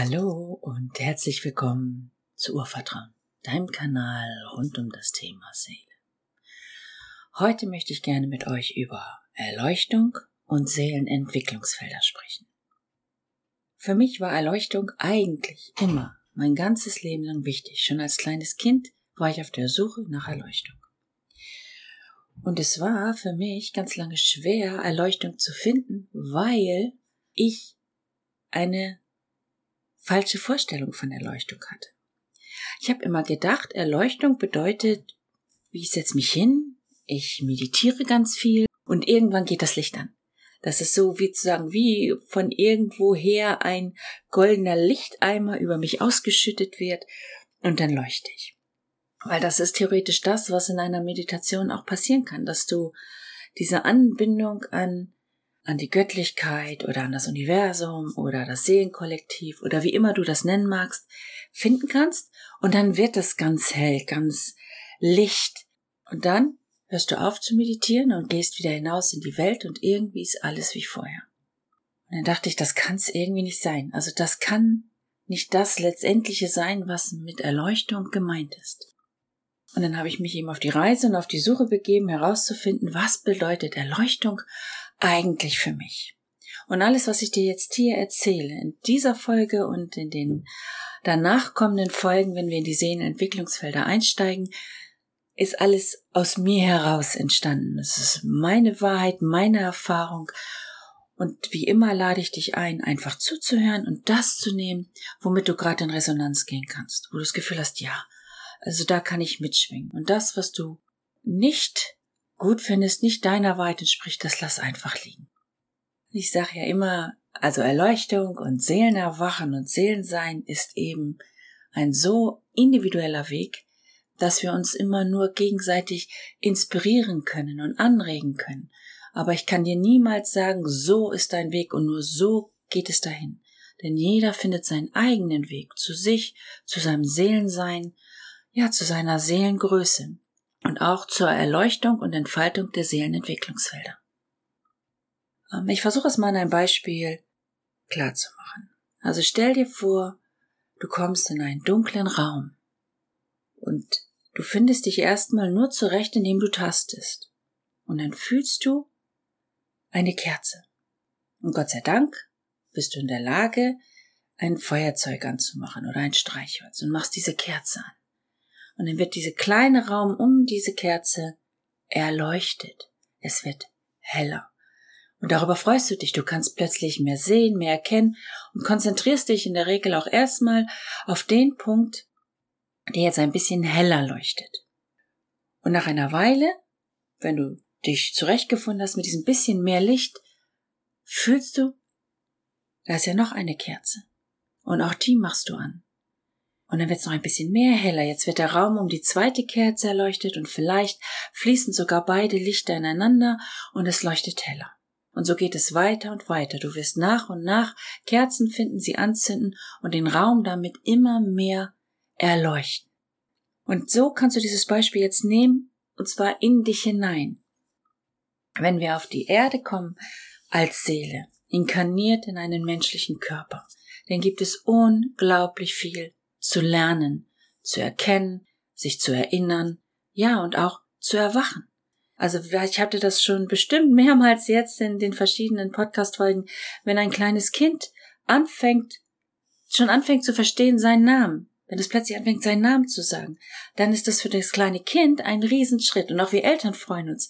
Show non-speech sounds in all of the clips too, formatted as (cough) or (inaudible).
Hallo und herzlich willkommen zu Urvertrauen, deinem Kanal rund um das Thema Seele. Heute möchte ich gerne mit euch über Erleuchtung und Seelenentwicklungsfelder sprechen. Für mich war Erleuchtung eigentlich immer mein ganzes Leben lang wichtig. Schon als kleines Kind war ich auf der Suche nach Erleuchtung. Und es war für mich ganz lange schwer, Erleuchtung zu finden, weil ich eine falsche Vorstellung von Erleuchtung hatte. Ich habe immer gedacht, Erleuchtung bedeutet, ich setze mich hin, ich meditiere ganz viel und irgendwann geht das Licht an. Das ist so wie zu sagen, wie von irgendwoher ein goldener Lichteimer über mich ausgeschüttet wird und dann leuchte ich. Weil das ist theoretisch das, was in einer Meditation auch passieren kann, dass du diese Anbindung an an die Göttlichkeit oder an das Universum oder das Seelenkollektiv oder wie immer du das nennen magst, finden kannst und dann wird es ganz hell, ganz licht und dann hörst du auf zu meditieren und gehst wieder hinaus in die Welt und irgendwie ist alles wie vorher. Und dann dachte ich, das kann es irgendwie nicht sein. Also das kann nicht das Letztendliche sein, was mit Erleuchtung gemeint ist. Und dann habe ich mich eben auf die Reise und auf die Suche begeben, herauszufinden, was bedeutet Erleuchtung eigentlich für mich? Und alles, was ich dir jetzt hier erzähle, in dieser Folge und in den danach kommenden Folgen, wenn wir in die Seelenentwicklungsfelder einsteigen, ist alles aus mir heraus entstanden. Es ist meine Wahrheit, meine Erfahrung. Und wie immer lade ich dich ein, einfach zuzuhören und das zu nehmen, womit du gerade in Resonanz gehen kannst, wo du das Gefühl hast, ja, also da kann ich mitschwingen. Und das, was du nicht gut findest, nicht deiner Wahrheit entspricht, das lass einfach liegen. Ich sage ja immer, also Erleuchtung und Seelenerwachen und Seelensein ist eben ein so individueller Weg, dass wir uns immer nur gegenseitig inspirieren können und anregen können. Aber ich kann dir niemals sagen, so ist dein Weg und nur so geht es dahin. Denn jeder findet seinen eigenen Weg zu sich, zu seinem Seelensein, ja, zu seiner Seelengröße und auch zur Erleuchtung und Entfaltung der Seelenentwicklungsfelder. Ähm, ich versuche es mal an einem Beispiel klar zu machen. Also stell dir vor, du kommst in einen dunklen Raum und du findest dich erstmal nur zurecht, indem du tastest. Und dann fühlst du eine Kerze. Und Gott sei Dank bist du in der Lage, ein Feuerzeug anzumachen oder ein Streichholz und machst diese Kerze an. Und dann wird dieser kleine Raum um diese Kerze erleuchtet. Es wird heller. Und darüber freust du dich. Du kannst plötzlich mehr sehen, mehr erkennen und konzentrierst dich in der Regel auch erstmal auf den Punkt, der jetzt ein bisschen heller leuchtet. Und nach einer Weile, wenn du dich zurechtgefunden hast mit diesem bisschen mehr Licht, fühlst du, da ist ja noch eine Kerze. Und auch die machst du an. Und dann wird es noch ein bisschen mehr heller. Jetzt wird der Raum um die zweite Kerze erleuchtet und vielleicht fließen sogar beide Lichter ineinander und es leuchtet heller. Und so geht es weiter und weiter. Du wirst nach und nach Kerzen finden, sie anzünden und den Raum damit immer mehr erleuchten. Und so kannst du dieses Beispiel jetzt nehmen, und zwar in dich hinein. Wenn wir auf die Erde kommen als Seele, inkarniert in einen menschlichen Körper, dann gibt es unglaublich viel zu lernen, zu erkennen, sich zu erinnern, ja, und auch zu erwachen. Also ich hatte das schon bestimmt mehrmals jetzt in den verschiedenen Podcast-Folgen, wenn ein kleines Kind anfängt, schon anfängt zu verstehen seinen Namen, wenn es plötzlich anfängt, seinen Namen zu sagen, dann ist das für das kleine Kind ein Riesenschritt. Und auch wir Eltern freuen uns,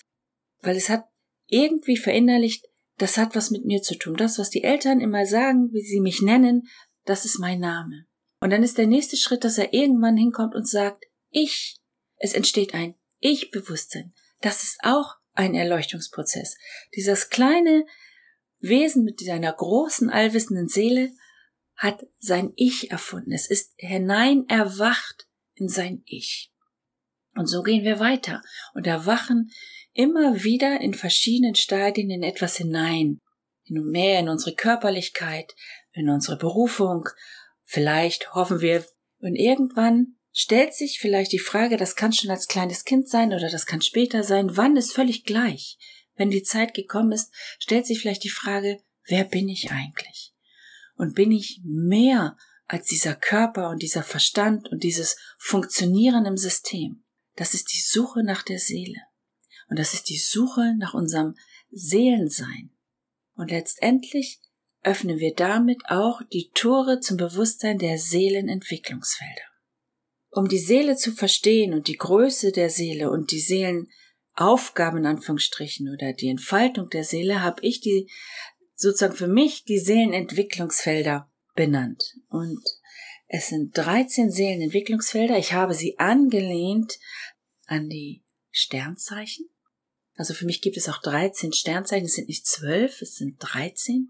weil es hat irgendwie verinnerlicht, das hat was mit mir zu tun. Das, was die Eltern immer sagen, wie sie mich nennen, das ist mein Name. Und dann ist der nächste Schritt, dass er irgendwann hinkommt und sagt, ich. Es entsteht ein Ich-Bewusstsein. Das ist auch ein Erleuchtungsprozess. Dieses kleine Wesen mit seiner großen, allwissenden Seele hat sein Ich erfunden. Es ist hinein erwacht in sein Ich. Und so gehen wir weiter und erwachen immer wieder in verschiedenen Stadien in etwas hinein. In mehr in unsere Körperlichkeit, in unsere Berufung, Vielleicht hoffen wir, und irgendwann stellt sich vielleicht die Frage, das kann schon als kleines Kind sein oder das kann später sein, wann ist völlig gleich. Wenn die Zeit gekommen ist, stellt sich vielleicht die Frage, wer bin ich eigentlich? Und bin ich mehr als dieser Körper und dieser Verstand und dieses Funktionieren im System. Das ist die Suche nach der Seele. Und das ist die Suche nach unserem Seelensein. Und letztendlich öffnen wir damit auch die Tore zum Bewusstsein der Seelenentwicklungsfelder. Um die Seele zu verstehen und die Größe der Seele und die Seelenaufgaben in Anführungsstrichen oder die Entfaltung der Seele habe ich die sozusagen für mich die Seelenentwicklungsfelder benannt. Und es sind 13 Seelenentwicklungsfelder. Ich habe sie angelehnt an die Sternzeichen. Also für mich gibt es auch 13 Sternzeichen. Es sind nicht 12, es sind 13.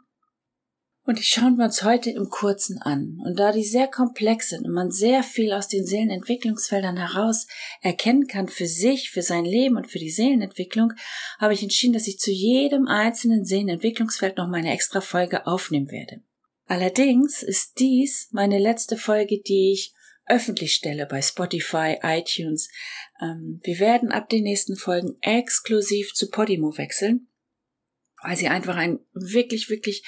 Und die schauen wir uns heute im Kurzen an. Und da die sehr komplex sind und man sehr viel aus den Seelenentwicklungsfeldern heraus erkennen kann für sich, für sein Leben und für die Seelenentwicklung, habe ich entschieden, dass ich zu jedem einzelnen Seelenentwicklungsfeld noch meine extra Folge aufnehmen werde. Allerdings ist dies meine letzte Folge, die ich öffentlich stelle bei Spotify, iTunes. Ähm, wir werden ab den nächsten Folgen exklusiv zu Podimo wechseln weil sie einfach einen wirklich, wirklich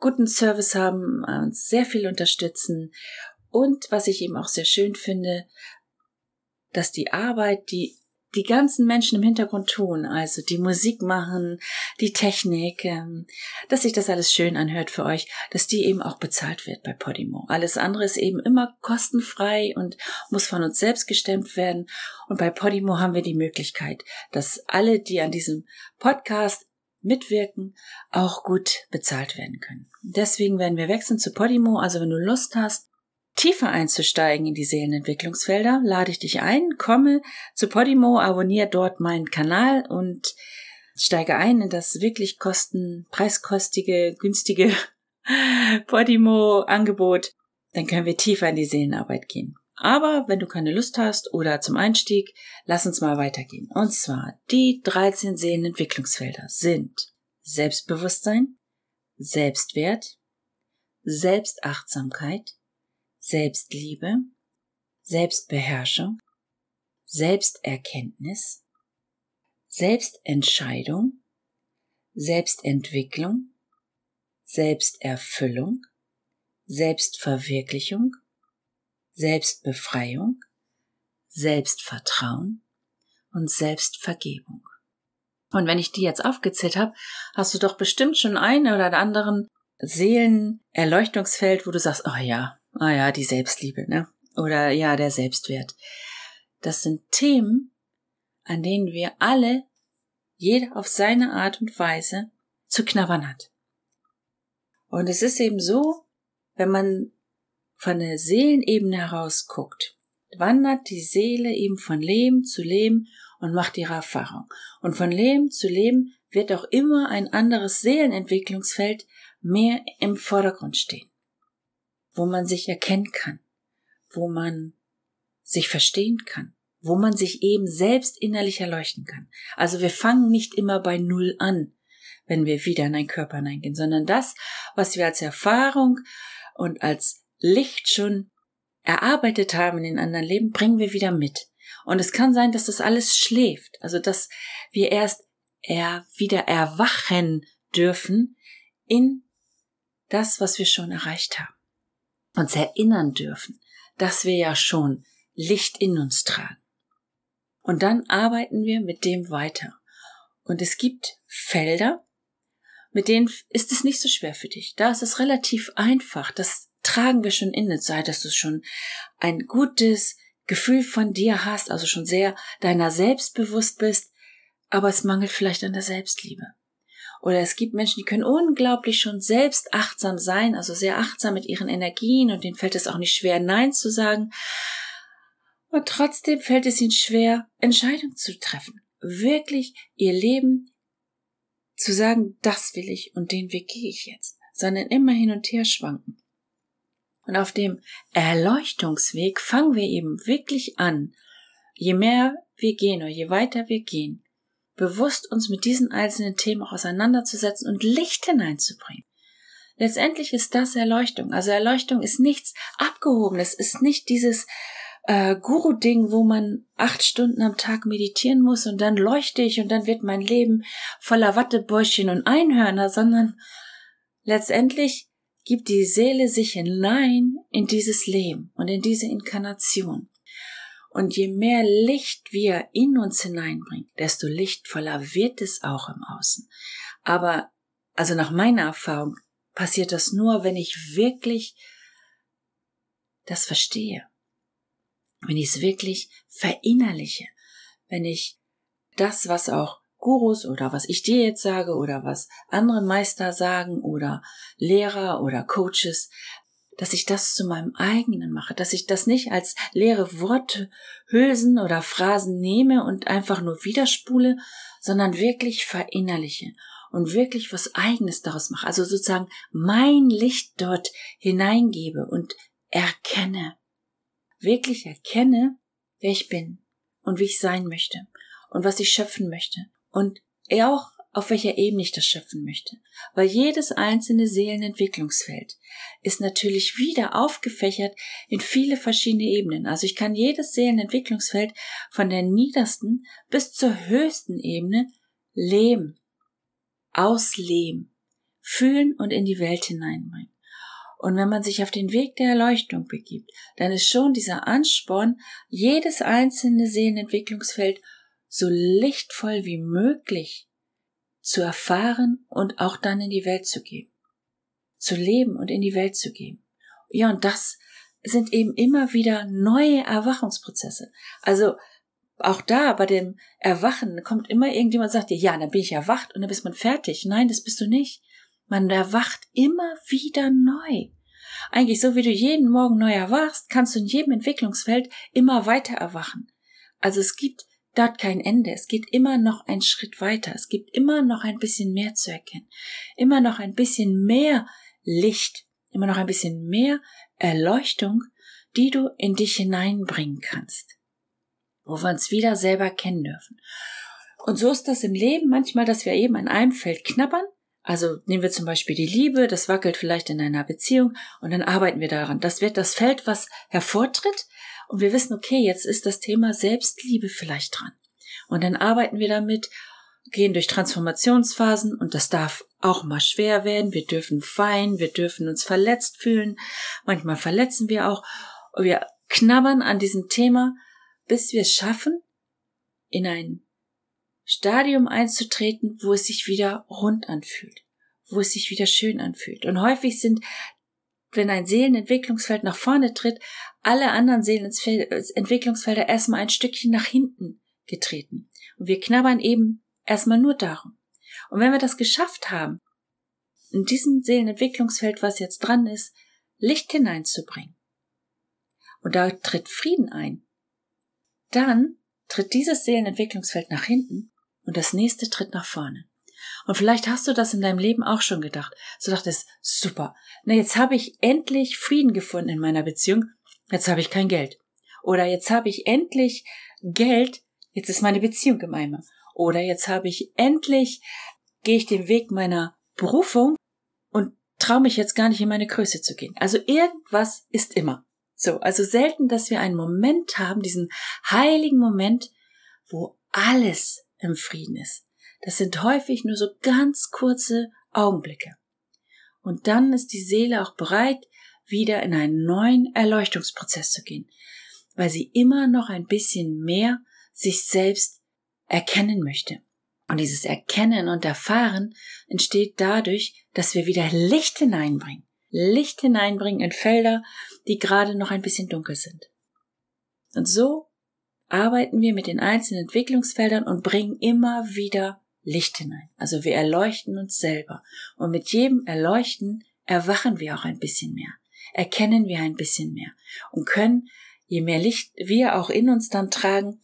guten Service haben, uns sehr viel unterstützen und was ich eben auch sehr schön finde, dass die Arbeit, die die ganzen Menschen im Hintergrund tun, also die Musik machen, die Technik, ähm, dass sich das alles schön anhört für euch, dass die eben auch bezahlt wird bei Podimo. Alles andere ist eben immer kostenfrei und muss von uns selbst gestemmt werden. Und bei Podimo haben wir die Möglichkeit, dass alle, die an diesem Podcast mitwirken, auch gut bezahlt werden können. Deswegen werden wir wechseln zu Podimo. Also wenn du Lust hast, tiefer einzusteigen in die Seelenentwicklungsfelder, lade ich dich ein, komme zu Podimo, abonniere dort meinen Kanal und steige ein in das wirklich kosten, preiskostige, günstige (laughs) Podimo-Angebot. Dann können wir tiefer in die Seelenarbeit gehen. Aber wenn du keine Lust hast oder zum Einstieg, lass uns mal weitergehen. Und zwar, die 13 Seelenentwicklungsfelder sind Selbstbewusstsein, Selbstwert, Selbstachtsamkeit, Selbstliebe, Selbstbeherrschung, Selbsterkenntnis, Selbstentscheidung, Selbstentwicklung, Selbsterfüllung, Selbstverwirklichung, Selbstbefreiung, Selbstvertrauen und Selbstvergebung. Und wenn ich die jetzt aufgezählt habe, hast du doch bestimmt schon einen oder anderen Seelenerleuchtungsfeld, wo du sagst, oh ja, oh ja, die Selbstliebe, ne? Oder ja, der Selbstwert. Das sind Themen, an denen wir alle, jeder auf seine Art und Weise, zu knabbern hat. Und es ist eben so, wenn man von der Seelenebene heraus guckt, wandert die Seele eben von Leben zu Leben und macht ihre Erfahrung. Und von Leben zu Leben wird auch immer ein anderes Seelenentwicklungsfeld mehr im Vordergrund stehen, wo man sich erkennen kann, wo man sich verstehen kann, wo man sich eben selbst innerlich erleuchten kann. Also wir fangen nicht immer bei Null an, wenn wir wieder in einen Körper hineingehen, sondern das, was wir als Erfahrung und als Licht schon erarbeitet haben in den anderen Leben, bringen wir wieder mit. Und es kann sein, dass das alles schläft, also dass wir erst er wieder erwachen dürfen in das, was wir schon erreicht haben. Uns erinnern dürfen, dass wir ja schon Licht in uns tragen. Und dann arbeiten wir mit dem weiter. Und es gibt Felder, mit denen ist es nicht so schwer für dich. Da ist es relativ einfach. Das tragen wir schon in sei, dass du schon ein gutes Gefühl von dir hast, also schon sehr deiner selbst bewusst bist, aber es mangelt vielleicht an der Selbstliebe. Oder es gibt Menschen, die können unglaublich schon selbst achtsam sein, also sehr achtsam mit ihren Energien und denen fällt es auch nicht schwer, Nein zu sagen. Und trotzdem fällt es ihnen schwer, Entscheidungen zu treffen. Wirklich ihr Leben zu sagen, das will ich und den Weg gehe ich jetzt, sondern immer hin und her schwanken. Und auf dem Erleuchtungsweg fangen wir eben wirklich an, je mehr wir gehen oder je weiter wir gehen, bewusst uns mit diesen einzelnen Themen auch auseinanderzusetzen und Licht hineinzubringen. Letztendlich ist das Erleuchtung. Also Erleuchtung ist nichts Abgehobenes, ist nicht dieses äh, Guru-Ding, wo man acht Stunden am Tag meditieren muss und dann leuchte ich und dann wird mein Leben voller Wattebäuschen und Einhörner, sondern letztendlich gibt die Seele sich hinein in dieses Leben und in diese Inkarnation. Und je mehr Licht wir in uns hineinbringen, desto lichtvoller wird es auch im Außen. Aber, also nach meiner Erfahrung, passiert das nur, wenn ich wirklich das verstehe. Wenn ich es wirklich verinnerliche. Wenn ich das, was auch Gurus oder was ich dir jetzt sage oder was andere Meister sagen oder Lehrer oder Coaches, dass ich das zu meinem eigenen mache, dass ich das nicht als leere Worte, Hülsen oder Phrasen nehme und einfach nur widerspule, sondern wirklich verinnerliche und wirklich was eigenes daraus mache. Also sozusagen mein Licht dort hineingebe und erkenne, wirklich erkenne, wer ich bin und wie ich sein möchte und was ich schöpfen möchte und auch auf welcher Ebene ich das schöpfen möchte. Weil jedes einzelne Seelenentwicklungsfeld ist natürlich wieder aufgefächert in viele verschiedene Ebenen. Also ich kann jedes Seelenentwicklungsfeld von der niedersten bis zur höchsten Ebene leben, ausleben, fühlen und in die Welt hineinbringen. Und wenn man sich auf den Weg der Erleuchtung begibt, dann ist schon dieser Ansporn, jedes einzelne Seelenentwicklungsfeld so lichtvoll wie möglich zu erfahren und auch dann in die Welt zu geben. Zu leben und in die Welt zu geben. Ja, und das sind eben immer wieder neue Erwachungsprozesse. Also auch da bei dem Erwachen kommt immer irgendjemand und sagt dir, ja, dann bin ich erwacht und dann bist man fertig. Nein, das bist du nicht. Man erwacht immer wieder neu. Eigentlich so wie du jeden Morgen neu erwachst, kannst du in jedem Entwicklungsfeld immer weiter erwachen. Also es gibt dort kein Ende. Es geht immer noch einen Schritt weiter. Es gibt immer noch ein bisschen mehr zu erkennen. Immer noch ein bisschen mehr Licht. Immer noch ein bisschen mehr Erleuchtung, die du in dich hineinbringen kannst. Wo wir uns wieder selber kennen dürfen. Und so ist das im Leben manchmal, dass wir eben an einem Feld knabbern. Also nehmen wir zum Beispiel die Liebe, das wackelt vielleicht in einer Beziehung und dann arbeiten wir daran. Das wird das Feld, was hervortritt und wir wissen, okay, jetzt ist das Thema Selbstliebe vielleicht dran. Und dann arbeiten wir damit, gehen durch Transformationsphasen und das darf auch mal schwer werden. Wir dürfen weinen, wir dürfen uns verletzt fühlen. Manchmal verletzen wir auch. Wir knabbern an diesem Thema, bis wir es schaffen, in ein Stadium einzutreten, wo es sich wieder rund anfühlt, wo es sich wieder schön anfühlt. Und häufig sind wenn ein Seelenentwicklungsfeld nach vorne tritt, alle anderen Seelenentwicklungsfelder erstmal ein Stückchen nach hinten getreten. Und wir knabbern eben erstmal nur darum. Und wenn wir das geschafft haben, in diesem Seelenentwicklungsfeld, was jetzt dran ist, Licht hineinzubringen, und da tritt Frieden ein, dann tritt dieses Seelenentwicklungsfeld nach hinten und das nächste tritt nach vorne. Und vielleicht hast du das in deinem Leben auch schon gedacht. So dachtest, super. Na, jetzt habe ich endlich Frieden gefunden in meiner Beziehung. Jetzt habe ich kein Geld. Oder jetzt habe ich endlich Geld. Jetzt ist meine Beziehung im Eimer. Oder jetzt habe ich endlich, gehe ich den Weg meiner Berufung und traue mich jetzt gar nicht in meine Größe zu gehen. Also irgendwas ist immer. So, also selten, dass wir einen Moment haben, diesen heiligen Moment, wo alles im Frieden ist. Das sind häufig nur so ganz kurze Augenblicke. Und dann ist die Seele auch bereit, wieder in einen neuen Erleuchtungsprozess zu gehen, weil sie immer noch ein bisschen mehr sich selbst erkennen möchte. Und dieses Erkennen und Erfahren entsteht dadurch, dass wir wieder Licht hineinbringen. Licht hineinbringen in Felder, die gerade noch ein bisschen dunkel sind. Und so arbeiten wir mit den einzelnen Entwicklungsfeldern und bringen immer wieder Licht hinein. Also wir erleuchten uns selber. Und mit jedem Erleuchten erwachen wir auch ein bisschen mehr, erkennen wir ein bisschen mehr und können, je mehr Licht wir auch in uns dann tragen,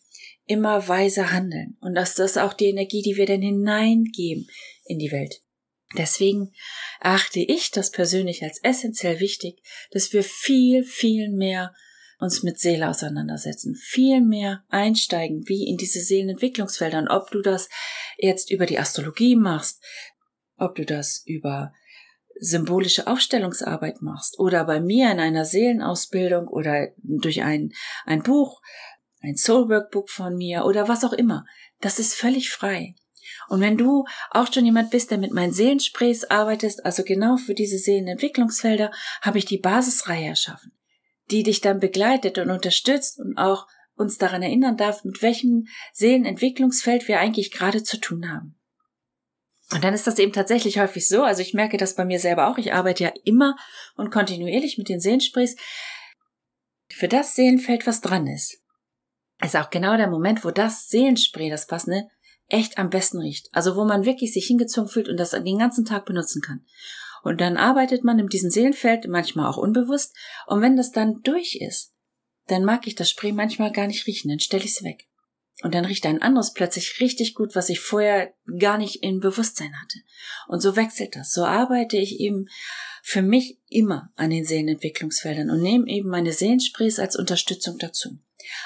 immer weiser handeln. Und das ist auch die Energie, die wir dann hineingeben in die Welt. Deswegen achte ich das persönlich als essentiell wichtig, dass wir viel, viel mehr uns mit Seele auseinandersetzen, viel mehr einsteigen, wie in diese Seelenentwicklungsfelder. Und ob du das jetzt über die Astrologie machst, ob du das über symbolische Aufstellungsarbeit machst oder bei mir in einer Seelenausbildung oder durch ein, ein Buch, ein Soul Workbook von mir oder was auch immer. Das ist völlig frei. Und wenn du auch schon jemand bist, der mit meinen Seelensprays arbeitest, also genau für diese Seelenentwicklungsfelder, habe ich die Basisreihe erschaffen, die dich dann begleitet und unterstützt und auch uns daran erinnern darf, mit welchem Seelenentwicklungsfeld wir eigentlich gerade zu tun haben. Und dann ist das eben tatsächlich häufig so, also ich merke das bei mir selber auch, ich arbeite ja immer und kontinuierlich mit den Seelensprays, für das Seelenfeld, was dran ist, ist auch genau der Moment, wo das Seelenspray, das passende, echt am besten riecht. Also wo man wirklich sich hingezogen fühlt und das den ganzen Tag benutzen kann. Und dann arbeitet man in diesem Seelenfeld, manchmal auch unbewusst, und wenn das dann durch ist, dann mag ich das Spray manchmal gar nicht riechen, dann stelle ich es weg. Und dann riecht ein anderes plötzlich richtig gut, was ich vorher gar nicht im Bewusstsein hatte. Und so wechselt das. So arbeite ich eben für mich immer an den Seelenentwicklungsfeldern und nehme eben meine Seelensprays als Unterstützung dazu.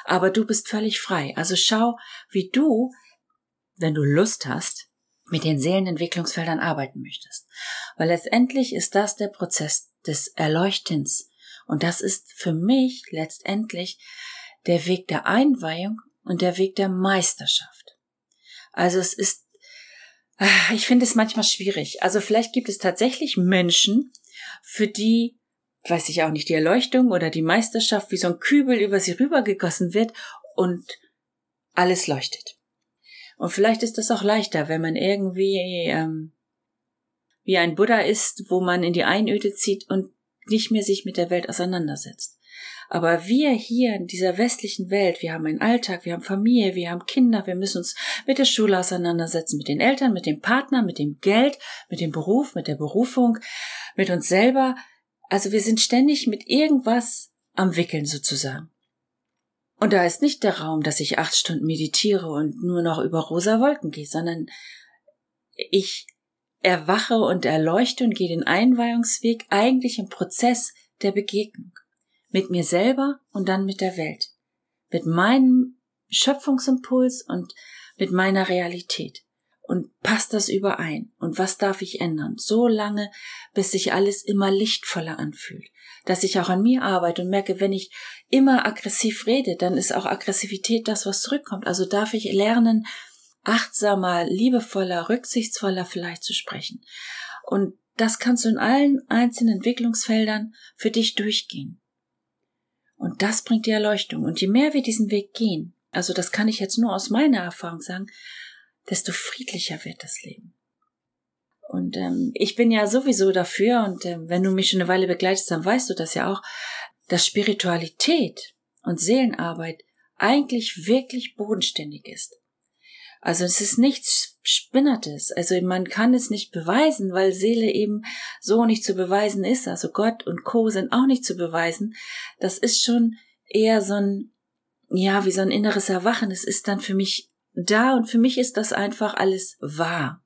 Aber du bist völlig frei. Also schau, wie du, wenn du Lust hast, mit den Seelenentwicklungsfeldern arbeiten möchtest. Weil letztendlich ist das der Prozess des Erleuchtens. Und das ist für mich letztendlich der Weg der Einweihung und der Weg der Meisterschaft. Also es ist, ah, ich finde es manchmal schwierig. Also vielleicht gibt es tatsächlich Menschen, für die, weiß ich auch nicht, die Erleuchtung oder die Meisterschaft wie so ein Kübel über sie rübergegossen wird und alles leuchtet. Und vielleicht ist das auch leichter, wenn man irgendwie ähm, wie ein Buddha ist, wo man in die Einöde zieht und nicht mehr sich mit der Welt auseinandersetzt. Aber wir hier in dieser westlichen Welt, wir haben einen Alltag, wir haben Familie, wir haben Kinder, wir müssen uns mit der Schule auseinandersetzen, mit den Eltern, mit dem Partner, mit dem Geld, mit dem Beruf, mit der Berufung, mit uns selber. Also wir sind ständig mit irgendwas am Wickeln sozusagen. Und da ist nicht der Raum, dass ich acht Stunden meditiere und nur noch über rosa Wolken gehe, sondern ich erwache und erleuchte und gehe den Einweihungsweg eigentlich im Prozess der Begegnung mit mir selber und dann mit der Welt, mit meinem Schöpfungsimpuls und mit meiner Realität. Und passt das überein? Und was darf ich ändern? So lange, bis sich alles immer lichtvoller anfühlt. Dass ich auch an mir arbeite und merke, wenn ich immer aggressiv rede, dann ist auch Aggressivität das, was zurückkommt. Also darf ich lernen, achtsamer, liebevoller, rücksichtsvoller vielleicht zu sprechen. Und das kannst du in allen einzelnen Entwicklungsfeldern für dich durchgehen. Und das bringt die Erleuchtung. Und je mehr wir diesen Weg gehen, also das kann ich jetzt nur aus meiner Erfahrung sagen, desto friedlicher wird das Leben. Und ähm, ich bin ja sowieso dafür, und ähm, wenn du mich schon eine Weile begleitest, dann weißt du das ja auch, dass Spiritualität und Seelenarbeit eigentlich wirklich bodenständig ist. Also es ist nichts Spinnertes. Also man kann es nicht beweisen, weil Seele eben so nicht zu beweisen ist. Also Gott und Co. sind auch nicht zu beweisen. Das ist schon eher so ein, ja, wie so ein inneres Erwachen. Es ist dann für mich da und für mich ist das einfach alles wahr.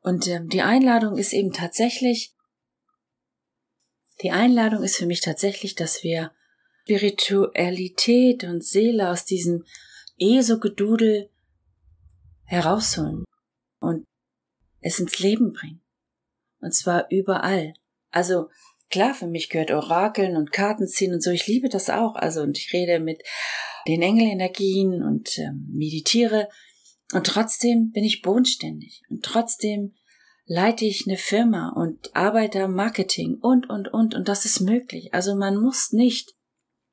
Und ähm, die Einladung ist eben tatsächlich, die Einladung ist für mich tatsächlich, dass wir Spiritualität und Seele aus diesem ESO-Gedudel herausholen und es ins Leben bringen. Und zwar überall. Also klar, für mich gehört Orakeln und Karten ziehen und so. Ich liebe das auch. Also und ich rede mit den Engelenergien und ähm, meditiere. Und trotzdem bin ich bodenständig. Und trotzdem leite ich eine Firma und arbeite am Marketing und, und, und. Und das ist möglich. Also man muss nicht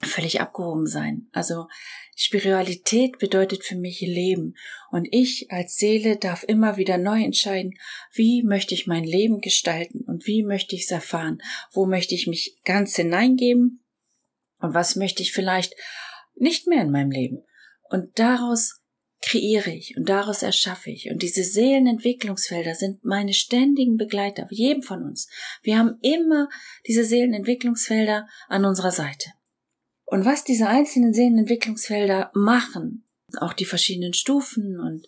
völlig abgehoben sein. Also Spiritualität bedeutet für mich Leben und ich als Seele darf immer wieder neu entscheiden, wie möchte ich mein Leben gestalten und wie möchte ich es erfahren, wo möchte ich mich ganz hineingeben und was möchte ich vielleicht nicht mehr in meinem Leben. Und daraus kreiere ich und daraus erschaffe ich. Und diese Seelenentwicklungsfelder sind meine ständigen Begleiter, jedem von uns. Wir haben immer diese Seelenentwicklungsfelder an unserer Seite. Und was diese einzelnen Sehnenentwicklungsfelder machen, auch die verschiedenen Stufen und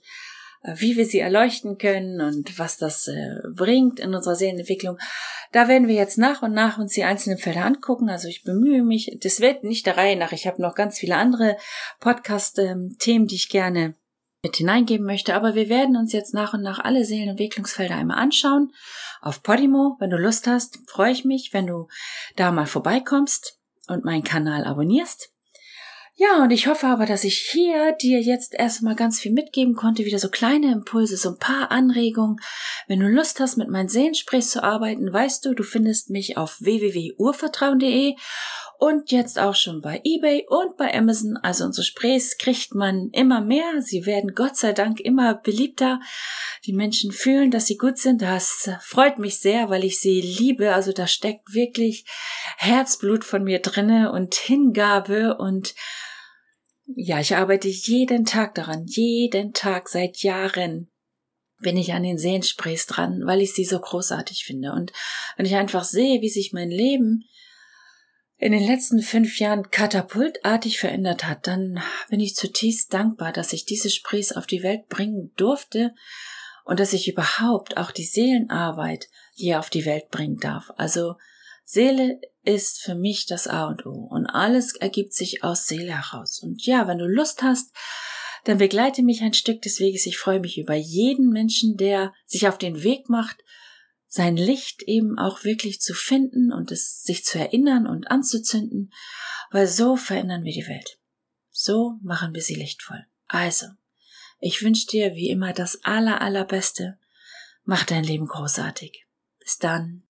äh, wie wir sie erleuchten können und was das äh, bringt in unserer Seelenentwicklung. Da werden wir jetzt nach und nach uns die einzelnen Felder angucken. Also ich bemühe mich, das wird nicht der Reihe nach. Ich habe noch ganz viele andere Podcast-Themen, die ich gerne mit hineingeben möchte. Aber wir werden uns jetzt nach und nach alle Seelenentwicklungsfelder einmal anschauen. Auf Podimo, wenn du Lust hast, freue ich mich, wenn du da mal vorbeikommst und meinen Kanal abonnierst. Ja, und ich hoffe aber, dass ich hier dir jetzt erstmal ganz viel mitgeben konnte, wieder so kleine Impulse, so ein paar Anregungen. Wenn du Lust hast, mit meinen Seelensprays zu arbeiten, weißt du, du findest mich auf www.urvertrauen.de und jetzt auch schon bei eBay und bei Amazon. Also unsere Sprays kriegt man immer mehr. Sie werden Gott sei Dank immer beliebter. Die Menschen fühlen, dass sie gut sind. Das freut mich sehr, weil ich sie liebe. Also da steckt wirklich Herzblut von mir drinne und Hingabe und ja, ich arbeite jeden Tag daran, jeden Tag seit Jahren bin ich an den Seensprays dran, weil ich sie so großartig finde. Und wenn ich einfach sehe, wie sich mein Leben in den letzten fünf Jahren katapultartig verändert hat, dann bin ich zutiefst dankbar, dass ich diese Sprays auf die Welt bringen durfte und dass ich überhaupt auch die Seelenarbeit hier auf die Welt bringen darf. Also Seele ist für mich das A und O und alles ergibt sich aus Seele heraus. Und ja, wenn du Lust hast, dann begleite mich ein Stück des Weges. Ich freue mich über jeden Menschen, der sich auf den Weg macht, sein Licht eben auch wirklich zu finden und es sich zu erinnern und anzuzünden, weil so verändern wir die Welt. So machen wir sie lichtvoll. Also, ich wünsche dir wie immer das aller, allerbeste. Mach dein Leben großartig. Bis dann.